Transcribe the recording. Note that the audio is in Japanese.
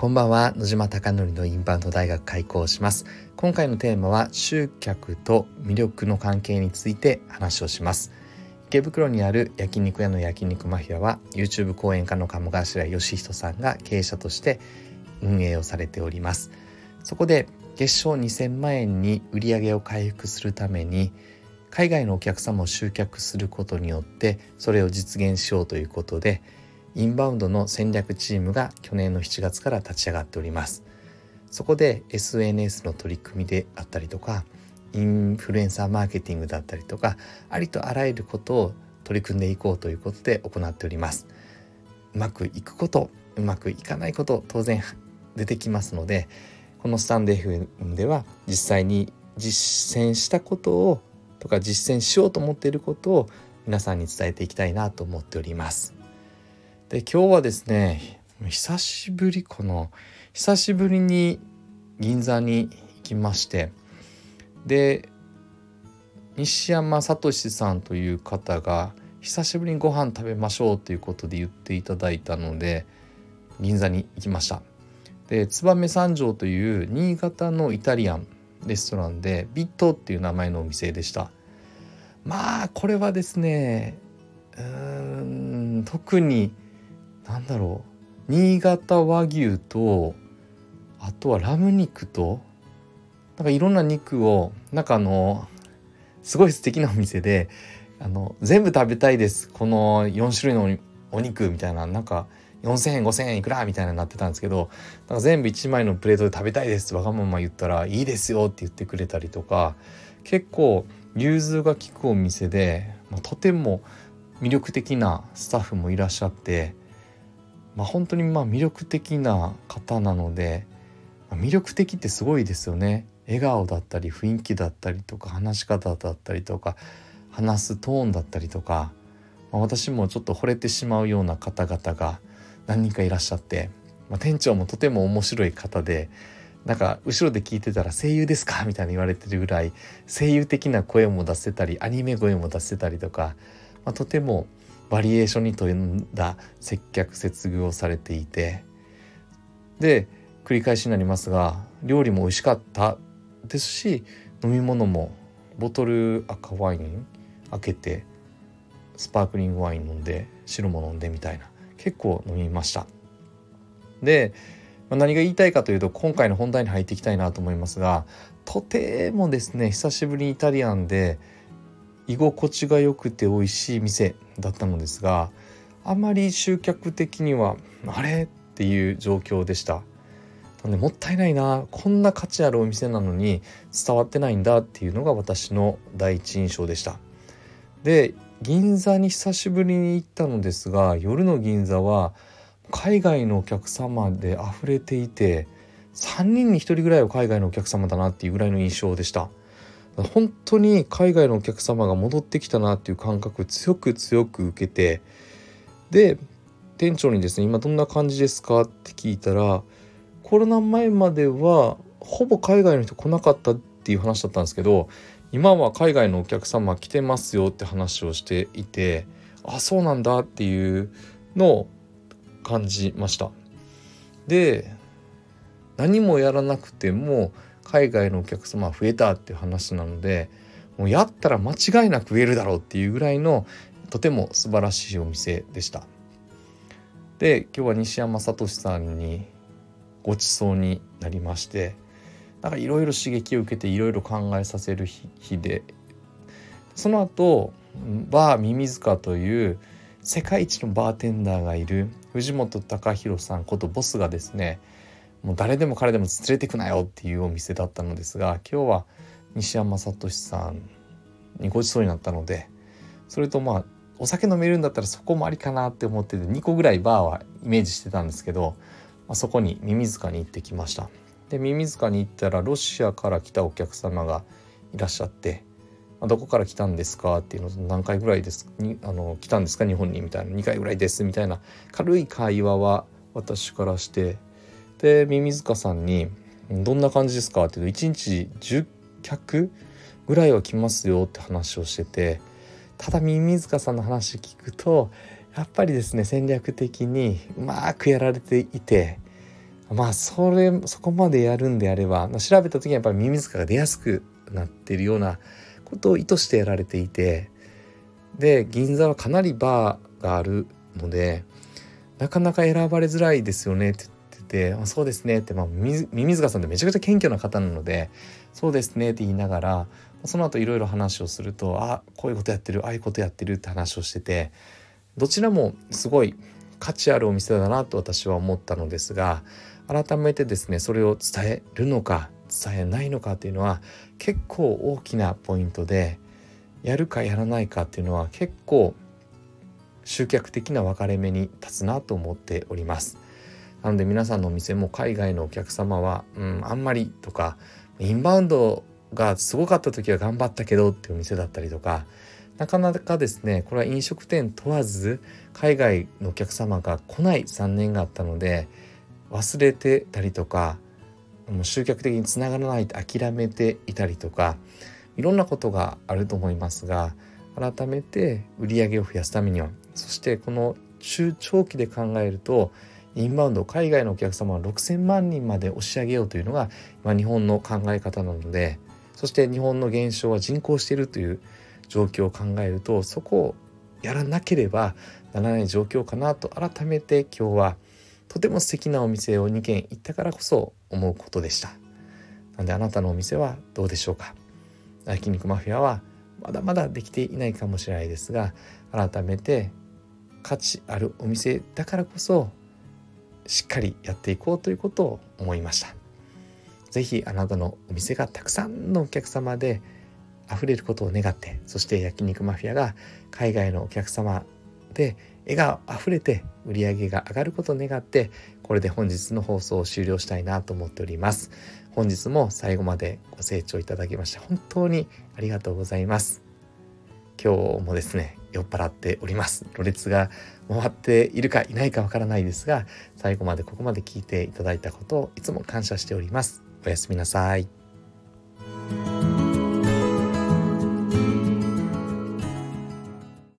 こんばんは。野島貴則のインバウンド大学開講します。今回のテーマは集客と魅力の関係について話をします。池袋にある焼肉屋の焼肉マフィアは YouTube 講演家の鴨頭義人さんが経営者として運営をされております。そこで月賞2000万円に売り上げを回復するために海外のお客様を集客することによってそれを実現しようということでインバウンドの戦略チームが去年の7月から立ち上がっております。そこで SNS の取り組みであったりとかインフルエンサーマーケティングだったりとかありとあらゆることを取り組んでいこうということで行っております。うまくいくことうまくいかないこと当然出てきますのでこのスタンド FM では実際に実践したことをとか実践しようと思っていることを皆さんに伝えていきたいなと思っております。で今日はですね久しぶりこの久しぶりに銀座に行きまして。で西山聡さんという方が久しぶりにご飯食べましょうということで言っていただいたので銀座に行きました。で燕三条という新潟のイタリアンレストランでビットっていう名前のお店でした。まあこれはですねうーん特になんだろう。新潟和牛とあとはラム肉となんかいろんな肉をなんかあのすごい素敵なお店であの全部食べたいです。この4種類のお肉みたいななんか4,000円5,000円いくらみたいななってたんですけどなんか全部1枚のプレートで食べたいですってわがまま言ったらいいですよって言ってくれたりとか結構融通が利くお店で、まあ、とても魅力的なスタッフもいらっしゃってまあ、本当にまあ魅力的な方なので、まあ、魅力的ってすごいですよね。笑顔だったり雰囲気だったりとか話し方だったりとか話すトーンだったりとか、まあ、私もちょっと惚れてしまうような方々が何人かいらっしゃって、まあ、店長もとても面白い方でなんか後ろで聞いてたら声優ですか？みたいに言われてるぐらい声優的な声も出せたりアニメ声も出せたりとか、まあ、とてもバリエーションに富んだ接客接遇をされていて。で繰り返しになりますが料理も美味しかったですし飲み物もボトル赤ワイン開けてスパークリングワイン飲んで白も飲んでみたいな結構飲みました。で何が言いたいかというと今回の本題に入っていきたいなと思いますがとてもですね久しぶりにイタリアンで居心地が良くて美味しい店だったのですがあまり集客的にはあれ？っていう状況でした。なのでもったいないな。こんな価値あるお店なのに伝わってないんだっていうのが私の第一印象でした。で銀座に久しぶりに行ったのですが夜の銀座は海外のお客様で溢れていて3人に1人ぐらいは海外のお客様だなっていうぐらいの印象でした。本当に海外のお客様が戻ってきたなっていう感覚強く強く受けてで店長にですね今どんな感じですかって聞いたらコロナ前まではほぼ海外の人来なかったっていう話だったんですけど今は海外のお客様来てますよって話をしていてあそうなんだっていうのを感じました。で何もやらなくても海外のお客様増えたっていう話なのでもうやったら間違いなく増えるだろうっていうぐらいのとても素晴らしいお店でした。で今日は西山聡さんにごちそうになりましてなんかいろいろ刺激を受けていろいろ考えさせる日でその後バーミミズカという世界一のバーテンダーがいる藤本隆弘さんことボスがですねもう誰でも彼でも連れてくなよっていうお店だったのですが今日は西山聡さんにごちそうになったのでそれとまあお酒飲めるんだったらそこもありかなって思ってて2個ぐらいバーはイメージしてたんですけど、まあ、そこにミミズカに行ってきましたでミミズカに行ったらロシアから来たお客様がいらっしゃって「まあどこから来たんですか?」っていうの何回ぐらいですにあの来たんですか？日本にみたいな2回ぐらいですみたいな軽い会話は私からしてでミミズカさんに「どんな感じですか?」って言うと1日10客ぐらいは来ますよって話をしててただミミズカさんの話聞くとやっぱりですね戦略的にうまくやられていてまあそれそこまでやるんであれば調べた時にやっぱりミミズクが出やすくなってるようなことを意図してやられていてで銀座はかなりバーがあるのでなかなか選ばれづらいですよねって言ってて「あそうですね」って、まあ、ミミズカさんってめちゃくちゃ謙虚な方なので「そうですね」って言いながらその後いろいろ話をすると「あこういうことやってるああいうことやってる」って話をしててどちらもすごい価値あるお店だなと私は思ったのですが改めてですねそれを伝えるのか伝えないのかっていうのは結構大きなポイントでやるかやらないかっていうのは結構集客的な分かれ目に立つなと思っております。なので皆さんのお店も海外のお客様は、うん、あんまりとかインバウンドがすごかった時は頑張ったけどっていうお店だったりとかなかなかですねこれは飲食店問わず海外のお客様が来ない3年があったので忘れてたりとかもう集客的につながらないと諦めていたりとかいろんなことがあると思いますが改めて売り上げを増やすためにはそしてこの中長期で考えるとインバウンド海外のお客様は6,000万人まで押し上げようというのが、まあ、日本の考え方なのでそして日本の減少は人口しているという状況を考えるとそこをやらなければならない状況かなと改めて今日はとても素敵なお店を2軒行ったからこそ思うことでした。なんであなたのお店はどうでしょうか？焼肉マフィアはまだまだできていないかもしれないですが改めて価値あるお店だからこそしっかりやっていこうということを思いました。是非あなたのお店がたくさんのお客様で溢れることを願ってそして焼肉マフィアが海外のお客様で笑顔あふれて売り上げが上がることを願ってこれで本日の放送を終了したいなと思っております本日も最後までご清聴いただきまして本当にありがとうございます今日もですね酔っ払っております。ろれつが回っているかいないかわからないですが最後までここまで聞いていただいたことをいつも感謝しております。おやすみなさい。